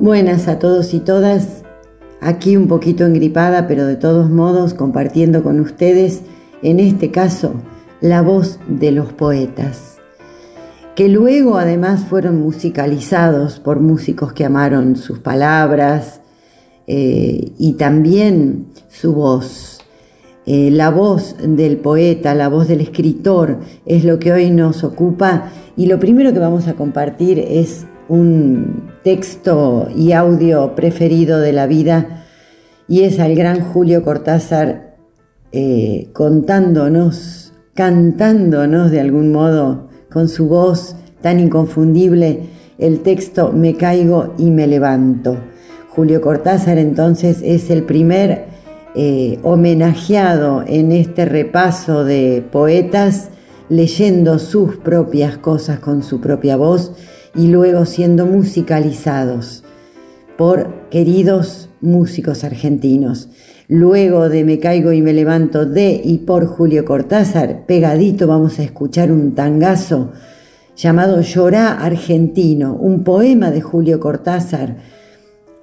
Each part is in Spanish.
Buenas a todos y todas, aquí un poquito engripada, pero de todos modos compartiendo con ustedes, en este caso, la voz de los poetas, que luego además fueron musicalizados por músicos que amaron sus palabras eh, y también su voz. Eh, la voz del poeta, la voz del escritor es lo que hoy nos ocupa y lo primero que vamos a compartir es un texto y audio preferido de la vida y es al gran Julio Cortázar eh, contándonos, cantándonos de algún modo con su voz tan inconfundible el texto Me caigo y me levanto. Julio Cortázar entonces es el primer eh, homenajeado en este repaso de poetas leyendo sus propias cosas con su propia voz y luego siendo musicalizados por queridos músicos argentinos. Luego de Me caigo y me levanto de y por Julio Cortázar, pegadito vamos a escuchar un tangazo llamado Llorá Argentino, un poema de Julio Cortázar,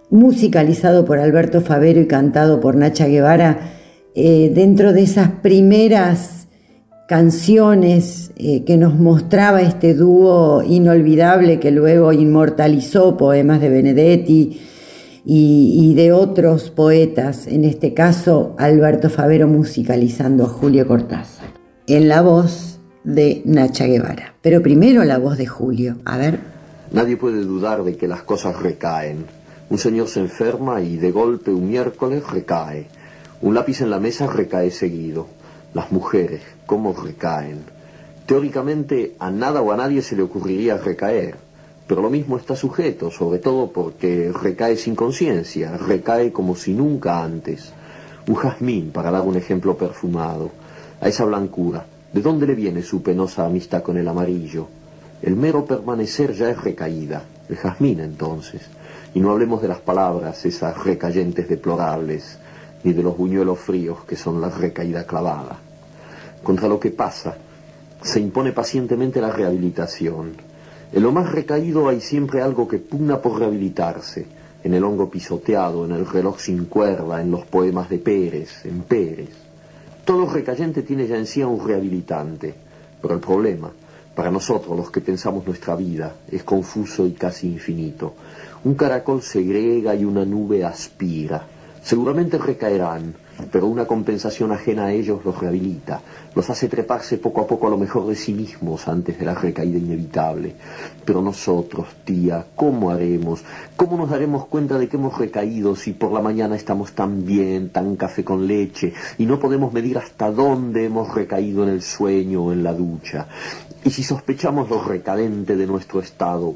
musicalizado por Alberto Favero y cantado por Nacha Guevara, eh, dentro de esas primeras canciones eh, que nos mostraba este dúo inolvidable que luego inmortalizó poemas de Benedetti y, y de otros poetas, en este caso Alberto Favero musicalizando a Julio Cortázar, en la voz de Nacha Guevara. Pero primero la voz de Julio, a ver. Nadie puede dudar de que las cosas recaen. Un señor se enferma y de golpe un miércoles recae. Un lápiz en la mesa recae seguido. Las mujeres, ¿cómo recaen? Teóricamente a nada o a nadie se le ocurriría recaer, pero lo mismo está sujeto, sobre todo porque recae sin conciencia, recae como si nunca antes. Un jazmín, para dar un ejemplo perfumado, a esa blancura, ¿de dónde le viene su penosa amistad con el amarillo? El mero permanecer ya es recaída, el jazmín entonces. Y no hablemos de las palabras, esas recayentes deplorables, ni de los buñuelos fríos que son la recaída clavada. Contra lo que pasa, se impone pacientemente la rehabilitación. En lo más recaído hay siempre algo que pugna por rehabilitarse, en el hongo pisoteado, en el reloj sin cuerda, en los poemas de Pérez, en Pérez. Todo recayente tiene ya en sí a un rehabilitante, pero el problema, para nosotros los que pensamos nuestra vida, es confuso y casi infinito. Un caracol segrega y una nube aspira. Seguramente recaerán, pero una compensación ajena a ellos los rehabilita, los hace treparse poco a poco a lo mejor de sí mismos antes de la recaída inevitable. Pero nosotros, tía, ¿cómo haremos? ¿Cómo nos daremos cuenta de que hemos recaído si por la mañana estamos tan bien, tan café con leche, y no podemos medir hasta dónde hemos recaído en el sueño o en la ducha? Y si sospechamos lo recadente de nuestro estado,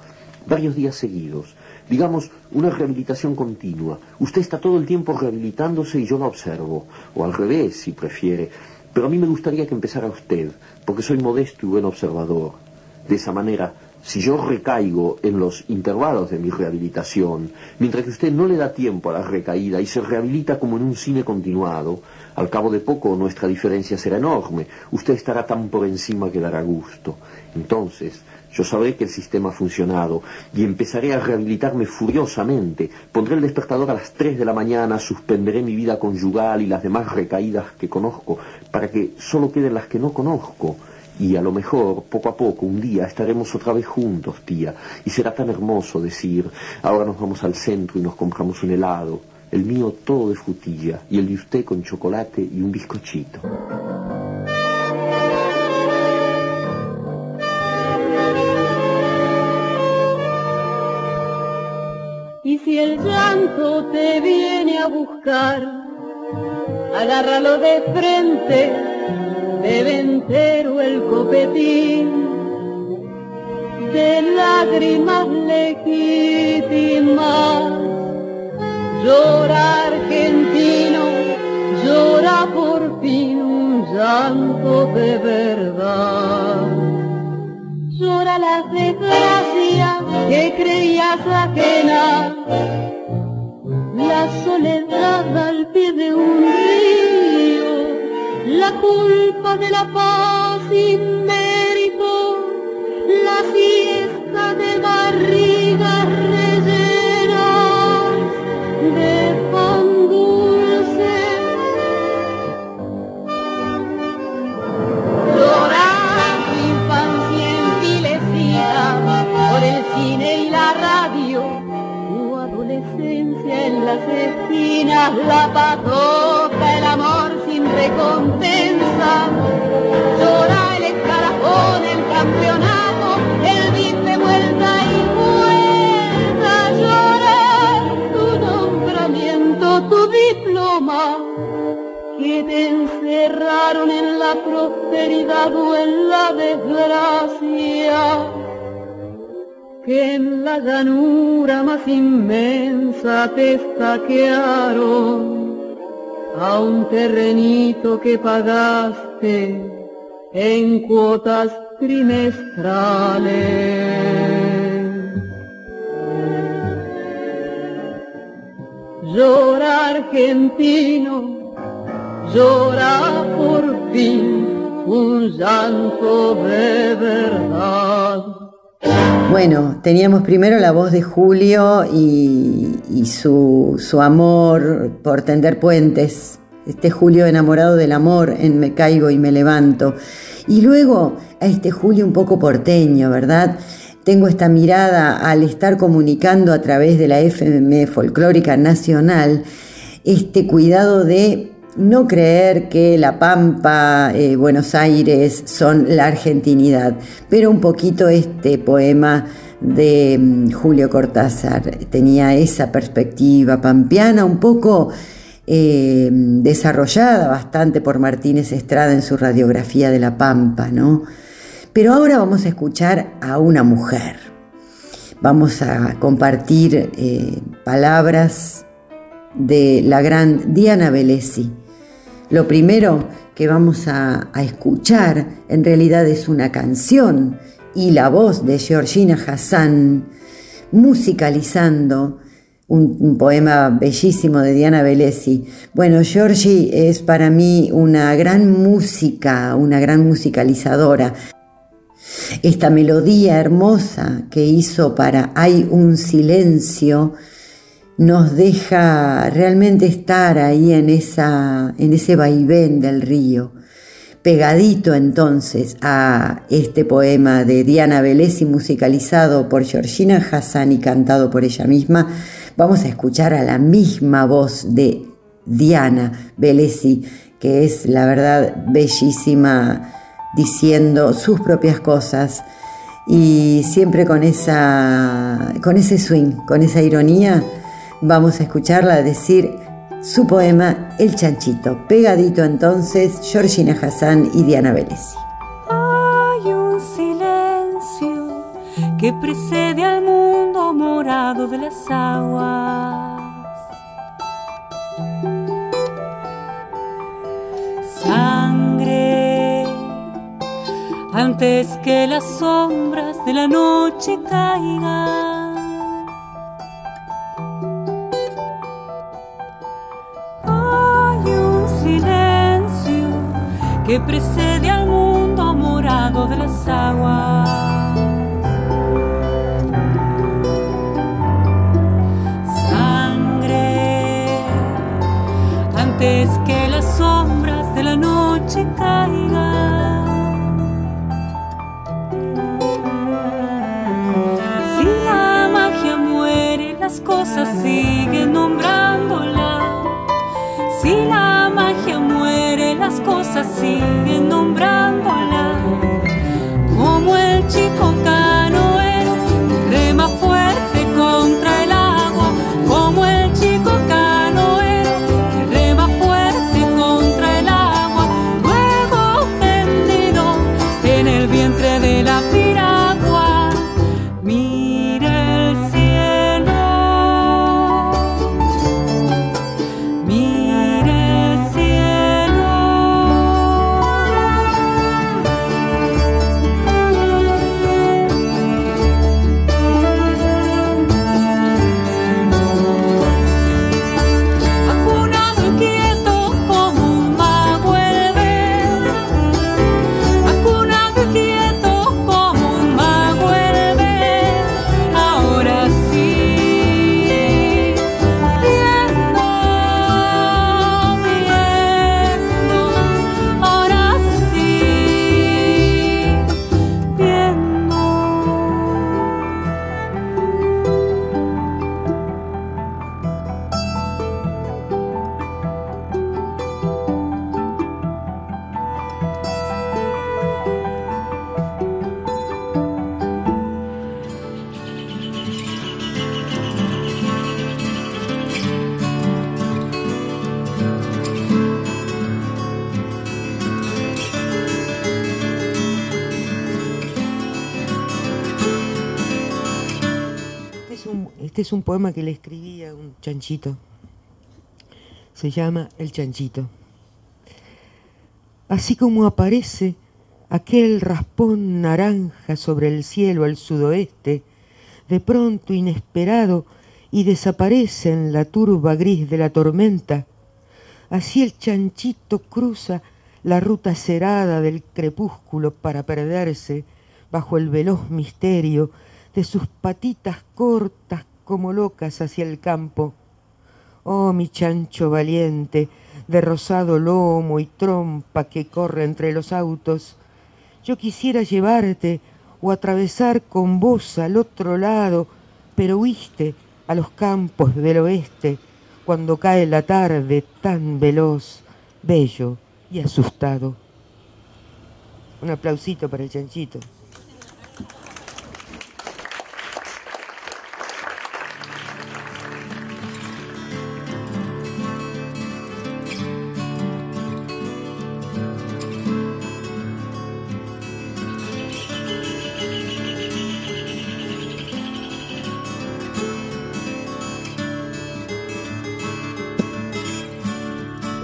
Varios días seguidos. Digamos, una rehabilitación continua. Usted está todo el tiempo rehabilitándose y yo la observo. O al revés, si prefiere. Pero a mí me gustaría que empezara usted, porque soy modesto y buen observador. De esa manera si yo recaigo en los intervalos de mi rehabilitación, mientras que usted no le da tiempo a la recaída y se rehabilita como en un cine continuado, al cabo de poco nuestra diferencia será enorme. Usted estará tan por encima que dará gusto. Entonces, yo sabré que el sistema ha funcionado y empezaré a rehabilitarme furiosamente. Pondré el despertador a las 3 de la mañana, suspenderé mi vida conyugal y las demás recaídas que conozco, para que solo queden las que no conozco y a lo mejor, poco a poco, un día estaremos otra vez juntos, tía, y será tan hermoso decir, ahora nos vamos al centro y nos compramos un helado, el mío todo de frutilla y el de usted con chocolate y un bizcochito. Y si el llanto te viene a buscar, agárralo de frente debe entero el copetín de lágrimas legítimas. Llora argentino, llora por fin un llanto de verdad. Llora las desgracias que creías ajena, la soledad al pie de un río la culpa de la paz saquearon a un terrenito que pagaste en cuotas trimestrales. Llora argentino, llora por fin un llanto de verdad. Bueno, teníamos primero la voz de Julio y, su, amor por tender puentes. Este Julio enamorado del amor en Me caigo y me levanto. Y luego a este Julio un poco porteño, ¿verdad? Tengo esta mirada al estar comunicando a través de la FM Folclórica Nacional, este cuidado de no creer que La Pampa, eh, Buenos Aires son la argentinidad, pero un poquito este poema de mm, Julio Cortázar tenía esa perspectiva pampeana un poco eh, desarrollada bastante por Martínez Estrada en su radiografía de La Pampa, ¿no? Pero ahora vamos a escuchar a una mujer. Vamos a compartir eh, palabras de la gran Diana Velesi lo primero que vamos a, escuchar en realidad es una canción y la voz de Georgina Hassan musicalizando un, poema bellísimo de Diana Velesi. Bueno, Georgie es para mí una gran música, una gran musicalizadora. Esta melodía hermosa que hizo para Hay un silencio nos deja realmente estar ahí en, en ese vaivén del río. Pegadito entonces a este poema de Diana Velesi musicalizado por Georgina Hassan y cantado por ella misma, vamos a escuchar a la misma voz de Diana Velesi, que es la verdad bellísima diciendo sus propias cosas Y siempre con, esa, con ese swing, con esa ironía, vamos a escucharla decir su poema El Chanchito. Pegadito entonces, Georgina Hassan y Diana Vélez. Hay un silencio que precede al mundo morado de las aguas. Sangre antes que las sombras de la noche caigan. Que precede al mundo morado de las aguas. Sangre, antes que las sombras de la noche caigan. Si la magia muere, las cosas siguen nombrándola. Cosas siguen. Es un poema que le escribí a un chanchito. Se llama El chanchito. Así como aparece aquel raspón naranja sobre el cielo al sudoeste, de pronto inesperado y desaparece en la turba gris de la tormenta, así el chanchito cruza la ruta cerada del crepúsculo para perderse bajo el veloz misterio de sus patitas cortas como locas hacia el campo. Oh, mi chancho valiente, de rosado lomo y trompa que corre entre los autos, yo quisiera llevarte o atravesar con vos al otro lado, pero huiste a los campos del oeste cuando cae la tarde tan veloz, bello y asustado. Un aplausito para el chanchito.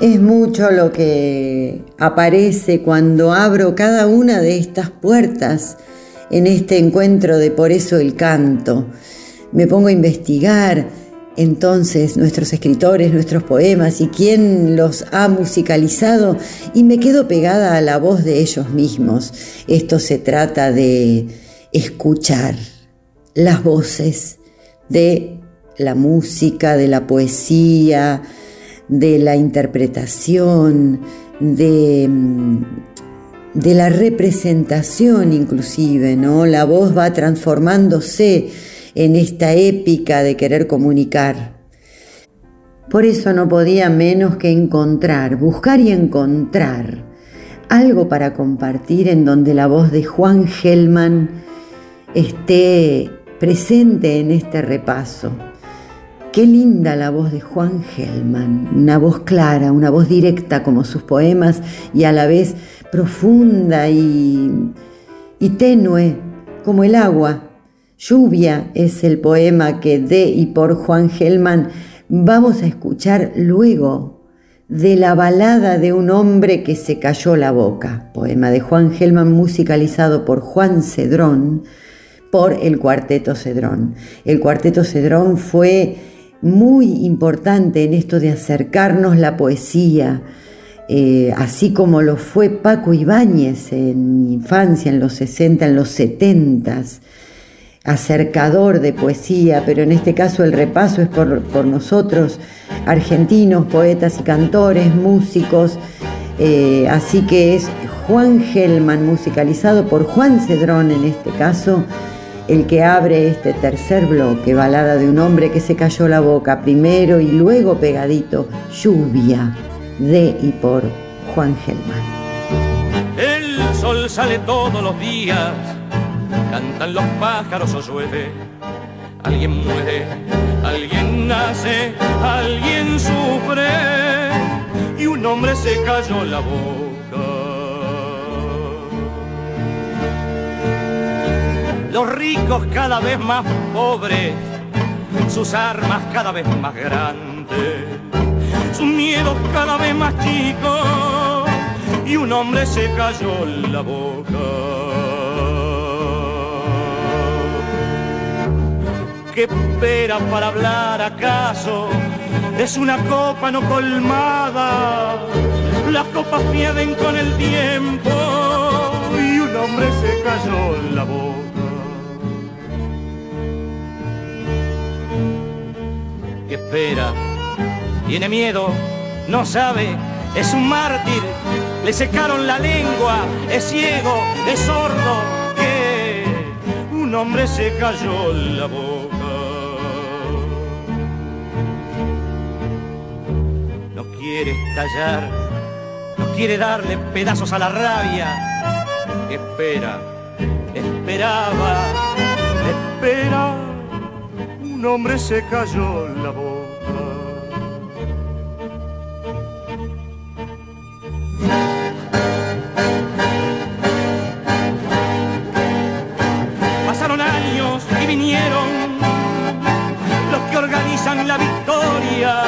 Es mucho lo que aparece cuando abro cada una de estas puertas en este encuentro de Por eso el canto. Me pongo a investigar entonces nuestros escritores, nuestros poemas y quién los ha musicalizado y me quedo pegada a la voz de ellos mismos. Esto se trata de escuchar las voces de la música, de la poesía, de la interpretación, de, de, la representación inclusive, ¿no? La voz va transformándose en esta épica de querer comunicar. Por eso no podía menos que encontrar, buscar y encontrar algo para compartir en donde la voz de Juan Gelman esté presente en este repaso. Qué linda la voz de Juan Gelman, una voz clara, una voz directa como sus poemas y a la vez profunda y, y tenue como el agua. Lluvia es el poema que de y por Juan Gelman vamos a escuchar luego de la balada de un hombre que se cayó la boca, poema de Juan Gelman musicalizado por Juan Cedrón por el Cuarteto Cedrón. El Cuarteto Cedrón fue muy importante en esto de acercarnos la poesía, eh, así como lo fue Paco Ibáñez en mi infancia, en los 60, en los 70, acercador de poesía, pero en este caso el repaso es por, nosotros, argentinos, poetas y cantores, músicos, eh, así que es Juan Gelman, musicalizado por Juan Cedrón en este caso, el que abre este tercer bloque, balada de un hombre que se cayó la boca, primero y luego pegadito, lluvia, de y por Juan Gelman. El sol sale todos los días, cantan los pájaros o llueve, alguien muere, alguien nace, alguien sufre, y un hombre se cayó la boca los ricos cada vez más pobres, sus armas cada vez más grandes, sus miedos cada vez más chicos, y un hombre se cayó la boca. ¿Qué espera para hablar acaso? Es una copa no colmada, las copas pierden con el tiempo y un hombre se cayó la boca. Espera. Tiene miedo, no sabe, es un mártir. Le secaron la lengua, es ciego, es sordo. Que un hombre se cayó la boca. No quiere estallar, no quiere darle pedazos a la rabia. Espera, esperaba, espera un hombre se cayó la boca. La victoria.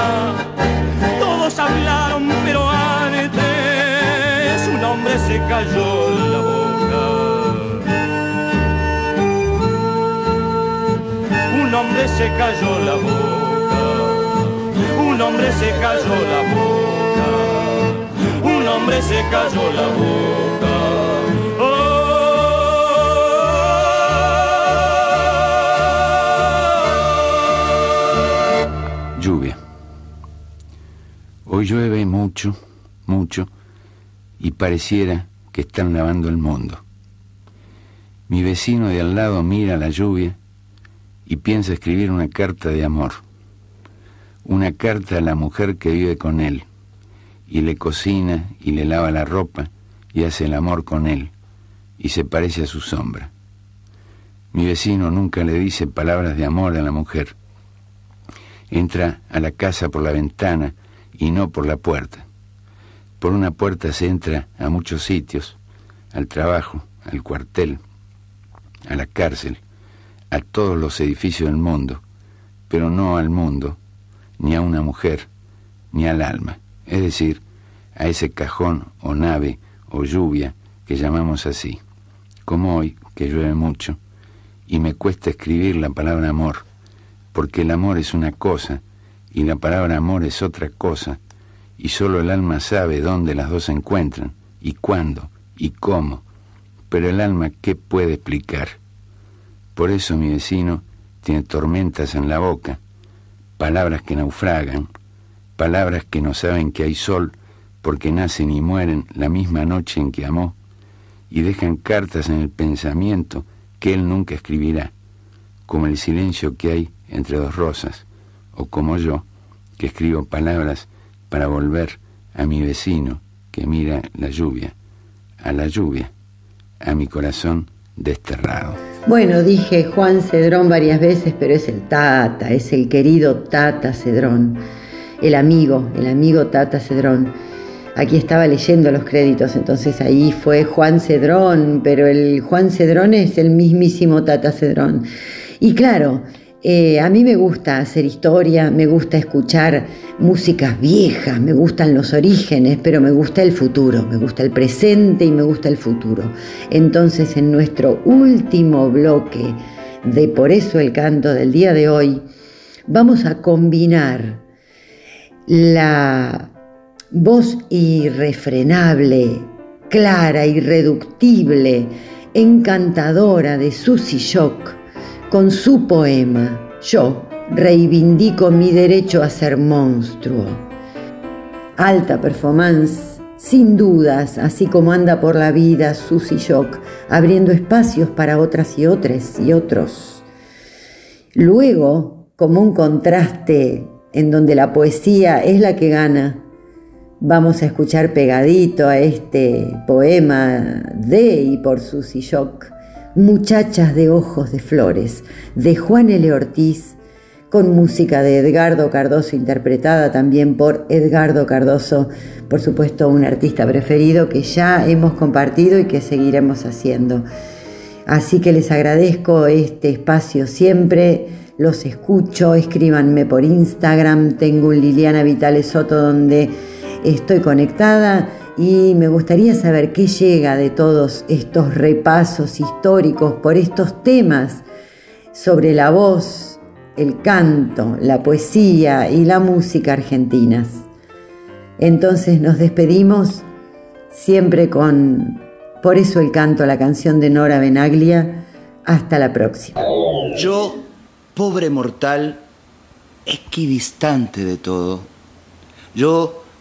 Todos hablaron, pero antes un hombre se cayó la boca. un hombre se cayó la boca, un hombre se cayó la boca, un hombre se cayó la boca. Llueve mucho, mucho, y pareciera que están lavando el mundo. Mi vecino de al lado mira la lluvia y piensa escribir una carta de amor, una carta a la mujer que vive con él, y le cocina y le lava la ropa y hace el amor con él, y se parece a su sombra. Mi vecino nunca le dice palabras de amor a la mujer. Entra a la casa por la ventana y no por la puerta. Por una puerta se entra a muchos sitios, al trabajo, al cuartel, a la cárcel, a todos los edificios del mundo, pero no al mundo, ni a una mujer, ni al alma, es decir, a ese cajón o nave o lluvia que llamamos así, como hoy, que llueve mucho, y me cuesta escribir la palabra amor, porque el amor es una cosa y la palabra amor es otra cosa, y solo el alma sabe dónde las dos se encuentran, y cuándo, y cómo, pero el alma, ¿qué puede explicar? Por eso mi vecino tiene tormentas en la boca, palabras que naufragan, palabras que no saben que hay sol porque nacen y mueren la misma noche en que amó, y dejan cartas en el pensamiento que él nunca escribirá, como el silencio que hay entre dos rosas, o como yo, que escribo palabras para volver a mi vecino que mira la lluvia, a la lluvia, a mi corazón desterrado. Bueno, dije Juan Cedrón varias veces, pero es el Tata, es el querido Tata Cedrón, el amigo, el amigo Tata Cedrón. Aquí estaba leyendo los créditos, entonces ahí fue Juan Cedrón, pero el Juan Cedrón es el mismísimo Tata Cedrón. Y claro, eh, a mí me gusta hacer historia, me gusta escuchar músicas viejas, me gustan los orígenes, pero me gusta el futuro, me gusta el presente y me gusta el futuro. Entonces en nuestro último bloque de Por eso el canto del día de hoy, vamos a combinar la voz irrefrenable, clara, irreductible, encantadora de Susie Shock con su poema Yo reivindico mi derecho a ser monstruo. Alta performance, sin dudas, así como anda por la vida Susy Shock, abriendo espacios para otras y otras y otros. Luego, como un contraste en donde la poesía es la que gana, vamos a escuchar pegadito a este poema de y por Susy Shock Muchachas de ojos de flores, de Juan L. Ortiz, con música de Edgardo Cardoso, interpretada también por Edgardo Cardoso, por supuesto un artista preferido que ya hemos compartido y que seguiremos haciendo. Así que les agradezco este espacio siempre, los escucho, escríbanme por Instagram, tengo un Liliana Vitale Soto donde estoy conectada y me gustaría saber qué llega de todos estos repasos históricos por estos temas sobre la voz, el canto, la poesía y la música argentinas. Entonces nos despedimos siempre con Por eso el canto, la canción de Nora Benaglia. Hasta la próxima. Yo, pobre mortal, equidistante de todo. Yo,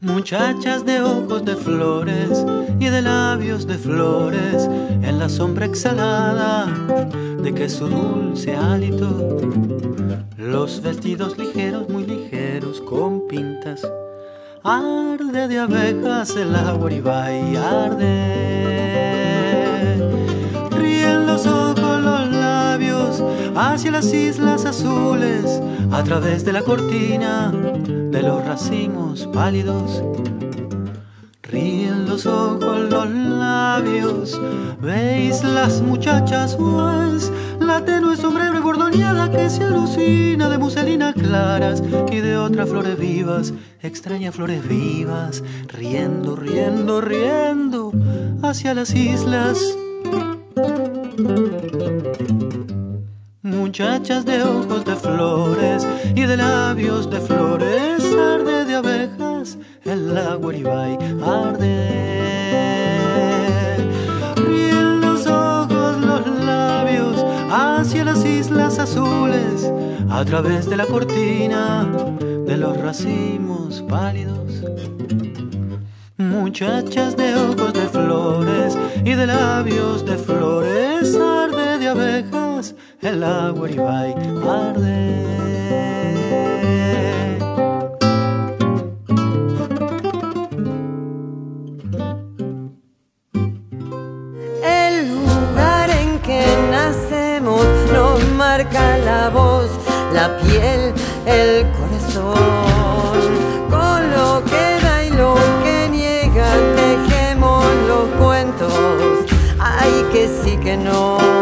Muchachas de ojos de flores y de labios de flores en la sombra exhalada de que su dulce hálito. Los vestidos ligeros, muy ligeros, con pintas. Arde de abejas el agua y arde. Los ojos, los labios hacia las islas azules a través de la cortina de los racimos pálidos. Ríen los ojos, los labios, veis las muchachas, pues la tenue sombrero y bordoneada que se alucina de muselinas claras y de otras flores vivas, extrañas flores vivas, riendo, riendo, riendo hacia las islas. De ojos de flores y de labios de flores, arde de abejas el agua y arde. Ríen los ojos, los labios hacia las islas azules, a través de la cortina de los racimos pálidos. Muchachas de ojos de flores y de labios de flores, el agua arde. El lugar en que nacemos nos marca la voz, la piel, el corazón. Con lo que da y lo que niega, tejemos los cuentos. Ay, que sí que no.